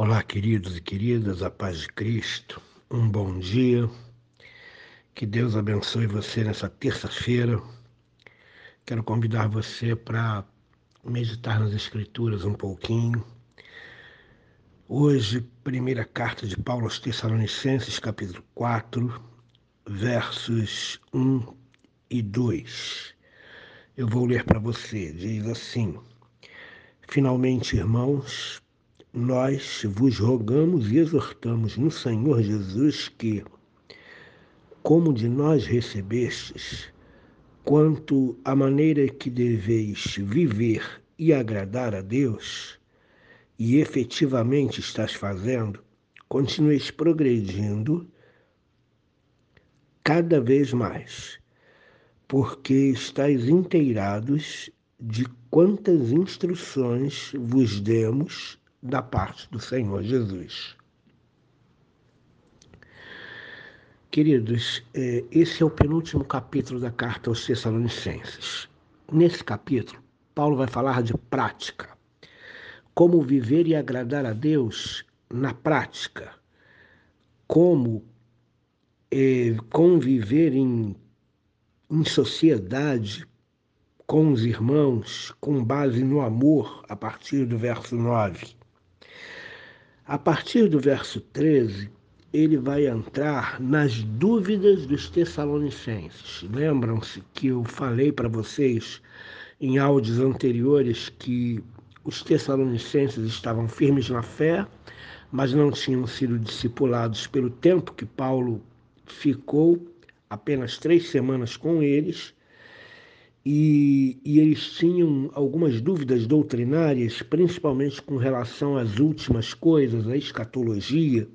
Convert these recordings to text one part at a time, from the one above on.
Olá, queridos e queridas, a paz de Cristo, um bom dia, que Deus abençoe você nessa terça-feira. Quero convidar você para meditar nas Escrituras um pouquinho. Hoje, primeira carta de Paulo aos Tessalonicenses, capítulo 4, versos 1 e 2. Eu vou ler para você, diz assim: Finalmente, irmãos, nós vos rogamos e exortamos no Senhor Jesus que, como de nós recebestes, quanto à maneira que deveis viver e agradar a Deus, e efetivamente estás fazendo, continueis progredindo cada vez mais, porque estáis inteirados de quantas instruções vos demos da parte do Senhor Jesus. Queridos, é, esse é o penúltimo capítulo da carta aos Tessalonicenses. Nesse capítulo, Paulo vai falar de prática. Como viver e agradar a Deus na prática. Como é, conviver em, em sociedade com os irmãos com base no amor, a partir do verso 9. A partir do verso 13, ele vai entrar nas dúvidas dos Tessalonicenses. Lembram-se que eu falei para vocês em áudios anteriores que os Tessalonicenses estavam firmes na fé, mas não tinham sido discipulados pelo tempo que Paulo ficou apenas três semanas com eles e, e, eles tinham algumas dúvidas doutrinárias, principalmente com relação às últimas coisas, à escatologia.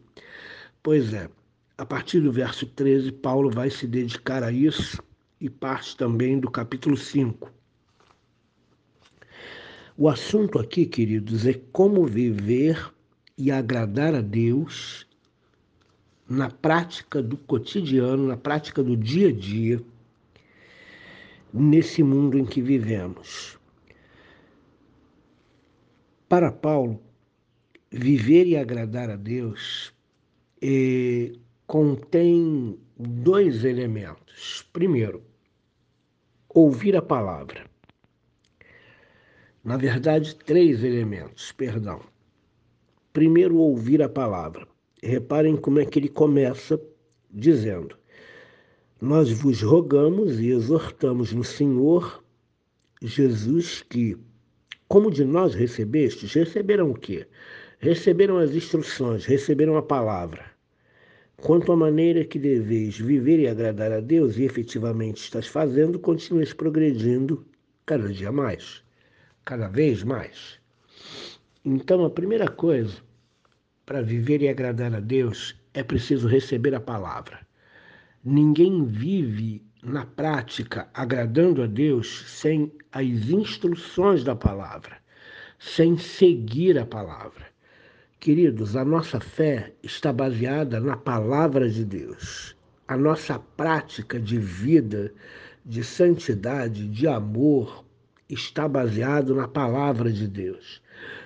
Pois é, a partir do verso 13, Paulo vai se dedicar a isso e parte também do capítulo 5. O assunto aqui, queridos, é como viver e agradar a Deus na prática do cotidiano, na prática do dia a dia nesse mundo em que vivemos. Para Paulo, viver e agradar a Deus eh, contém dois elementos. Primeiro, ouvir a palavra. Na verdade, três elementos, perdão. Primeiro, ouvir a palavra. Reparem como é que ele começa dizendo: nós vos rogamos e exortamos no Senhor Jesus que, como de nós recebestes, receberam o quê? Receberam as instruções, receberam a palavra. Quanto à maneira que deveis viver e agradar a Deus e efetivamente estás fazendo, continues progredindo cada dia mais, cada vez mais. Então, a primeira coisa para viver e agradar a Deus é preciso receber a palavra. Ninguém vive na prática agradando a Deus sem as instruções da palavra, sem seguir a palavra. Queridos, a nossa fé está baseada na palavra de Deus. A nossa prática de vida, de santidade, de amor, está baseado na palavra de Deus.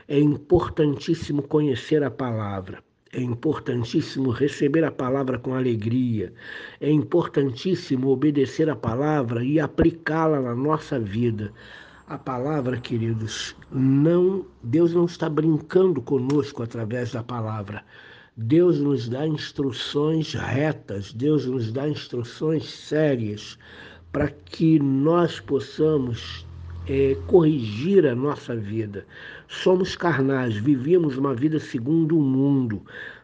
É importantíssimo conhecer a palavra. É importantíssimo receber a palavra com alegria. É importantíssimo obedecer a palavra e aplicá-la na nossa vida. A palavra, queridos, não Deus não está brincando conosco através da palavra. Deus nos dá instruções retas, Deus nos dá instruções sérias para que nós possamos é, corrigir a nossa vida. Somos carnais, vivemos uma vida segundo o mundo.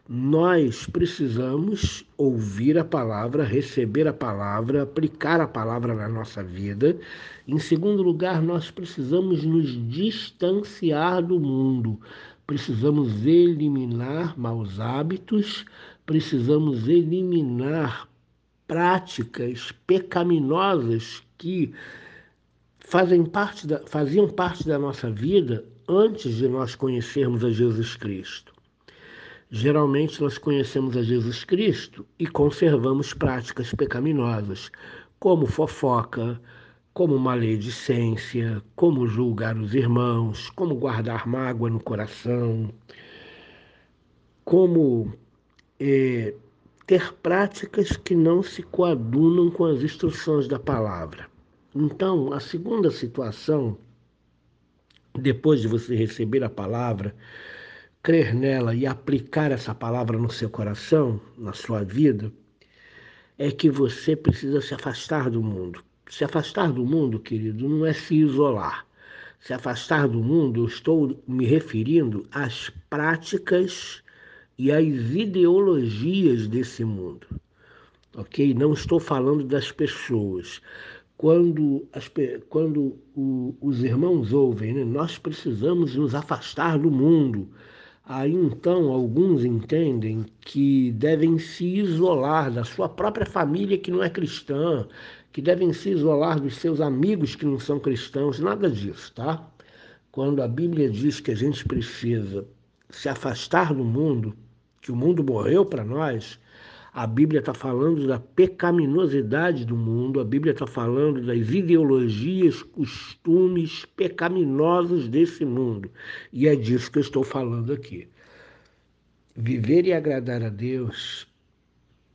Nós precisamos ouvir a palavra, receber a palavra, aplicar a palavra na nossa vida. Em segundo lugar, nós precisamos nos distanciar do mundo. Precisamos eliminar maus hábitos, precisamos eliminar práticas pecaminosas que fazem parte da, faziam parte da nossa vida antes de nós conhecermos a Jesus Cristo. Geralmente nós conhecemos a Jesus Cristo e conservamos práticas pecaminosas, como fofoca, como maledicência, como julgar os irmãos, como guardar mágoa no coração. como é, ter práticas que não se coadunam com as instruções da palavra. Então, a segunda situação, depois de você receber a palavra, crer nela e aplicar essa palavra no seu coração, na sua vida, é que você precisa se afastar do mundo. Se afastar do mundo, querido, não é se isolar. Se afastar do mundo, eu estou me referindo às práticas e às ideologias desse mundo. Ok? Não estou falando das pessoas. Quando, as, quando o, os irmãos ouvem, né? nós precisamos nos afastar do mundo. Aí então alguns entendem que devem se isolar da sua própria família que não é cristã, que devem se isolar dos seus amigos que não são cristãos, nada disso, tá? Quando a Bíblia diz que a gente precisa se afastar do mundo, que o mundo morreu para nós, a Bíblia está falando da pecaminosidade do mundo, a Bíblia está falando das ideologias, costumes pecaminosos desse mundo. E é disso que eu estou falando aqui. Viver e agradar a Deus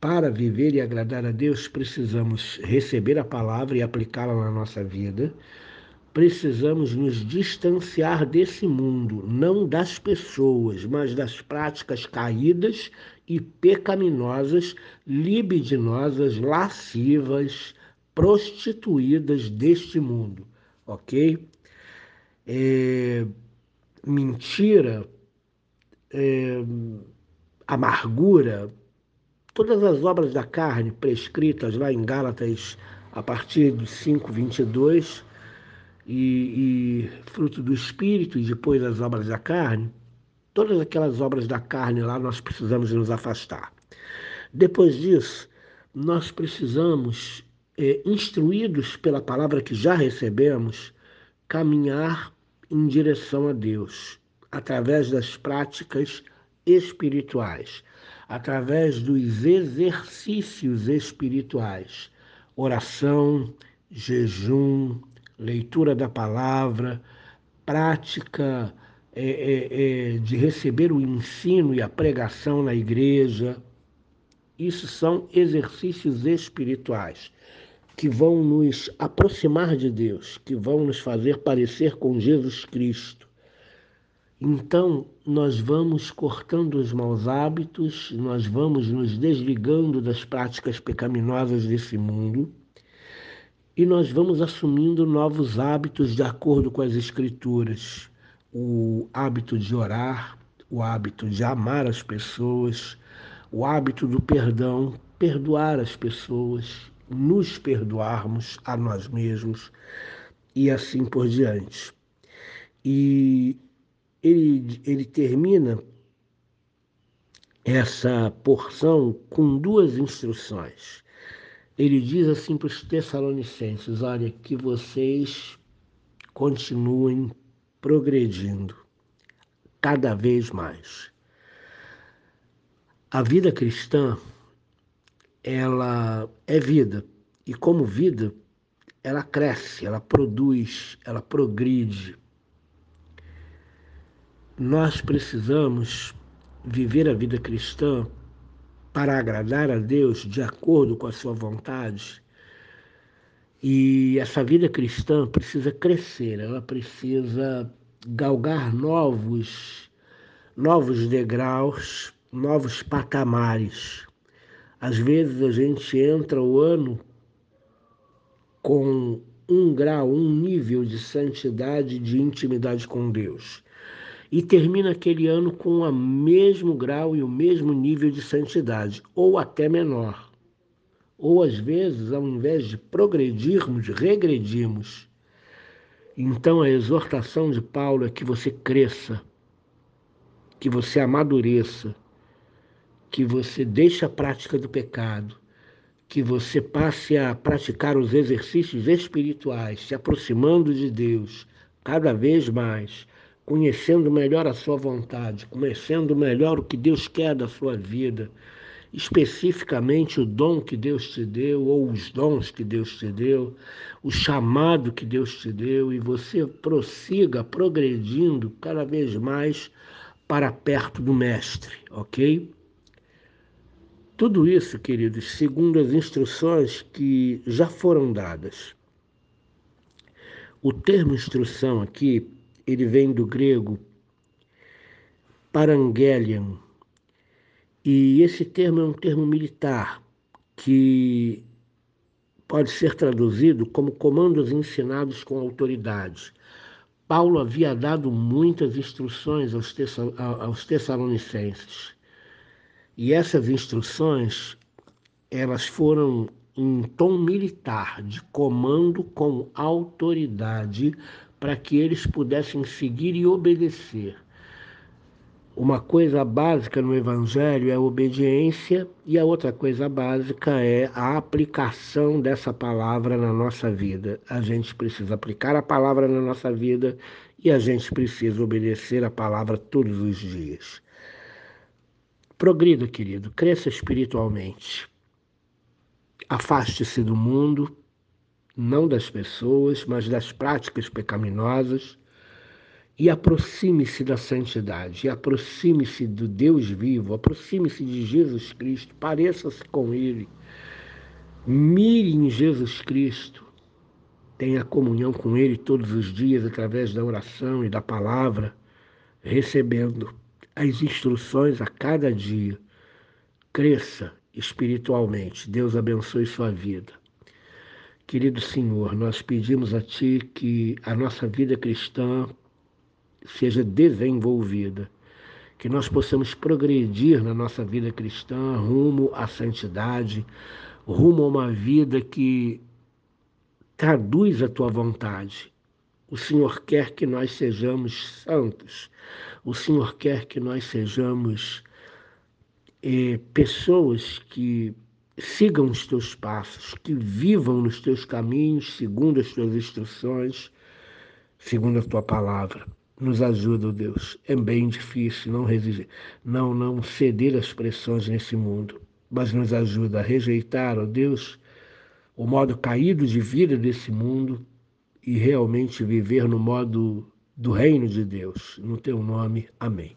para viver e agradar a Deus, precisamos receber a palavra e aplicá-la na nossa vida. Precisamos nos distanciar desse mundo, não das pessoas, mas das práticas caídas e pecaminosas, libidinosas, lascivas, prostituídas deste mundo, ok? É, mentira, é, amargura, todas as obras da carne prescritas lá em Gálatas a partir de 5:22 e, e fruto do espírito e depois as obras da carne, todas aquelas obras da carne lá nós precisamos nos afastar. Depois disso, nós precisamos, é, instruídos pela palavra que já recebemos, caminhar em direção a Deus, através das práticas espirituais através dos exercícios espirituais, oração, jejum, leitura da palavra, prática é, é, é, de receber o ensino e a pregação na igreja. Isso são exercícios espirituais que vão nos aproximar de Deus, que vão nos fazer parecer com Jesus Cristo então, nós vamos cortando os maus hábitos, nós vamos nos desligando das práticas pecaminosas desse mundo e nós vamos assumindo novos hábitos de acordo com as Escrituras. O hábito de orar, o hábito de amar as pessoas, o hábito do perdão, perdoar as pessoas, nos perdoarmos a nós mesmos e assim por diante. E ele, ele termina essa porção com duas instruções. Ele diz assim para os Tessalonicenses: olha, que vocês continuem progredindo cada vez mais. A vida cristã, ela é vida, e como vida, ela cresce, ela produz, ela progride, nós precisamos viver a vida cristã para agradar a Deus de acordo com a sua vontade. E essa vida cristã precisa crescer, ela precisa galgar novos novos degraus, novos patamares. Às vezes a gente entra o ano com um grau, um nível de santidade, de intimidade com Deus e termina aquele ano com o mesmo grau e o mesmo nível de santidade, ou até menor. Ou às vezes, ao invés de progredirmos, regredimos. Então a exortação de Paulo é que você cresça, que você amadureça, que você deixe a prática do pecado, que você passe a praticar os exercícios espirituais, se aproximando de Deus cada vez mais conhecendo melhor a sua vontade, conhecendo melhor o que Deus quer da sua vida, especificamente o dom que Deus te deu, ou os dons que Deus te deu, o chamado que Deus te deu, e você prossiga progredindo cada vez mais para perto do Mestre, ok? Tudo isso, queridos, segundo as instruções que já foram dadas. O termo instrução aqui, ele vem do grego parangelion, e esse termo é um termo militar que pode ser traduzido como comandos ensinados com autoridade. Paulo havia dado muitas instruções aos Tessalonicenses. E essas instruções, elas foram em tom militar, de comando com autoridade, para que eles pudessem seguir e obedecer. Uma coisa básica no Evangelho é a obediência, e a outra coisa básica é a aplicação dessa palavra na nossa vida. A gente precisa aplicar a palavra na nossa vida e a gente precisa obedecer a palavra todos os dias. Progrida, querido, cresça espiritualmente. Afaste-se do mundo, não das pessoas, mas das práticas pecaminosas e aproxime-se da santidade, aproxime-se do Deus vivo, aproxime-se de Jesus Cristo, pareça-se com Ele, mire em Jesus Cristo, tenha comunhão com Ele todos os dias através da oração e da palavra, recebendo as instruções a cada dia. Cresça espiritualmente. Deus abençoe sua vida. Querido Senhor, nós pedimos a Ti que a nossa vida cristã seja desenvolvida, que nós possamos progredir na nossa vida cristã rumo à santidade, rumo a uma vida que traduz a Tua vontade. O Senhor quer que nós sejamos santos, o Senhor quer que nós sejamos é, pessoas que sigam os teus passos, que vivam nos teus caminhos, segundo as tuas instruções, segundo a tua palavra. Nos ajuda, Deus. É bem difícil não, resistir, não, não ceder às pressões nesse mundo, mas nos ajuda a rejeitar, ó Deus, o modo caído de vida desse mundo e realmente viver no modo do reino de Deus. No teu nome, amém.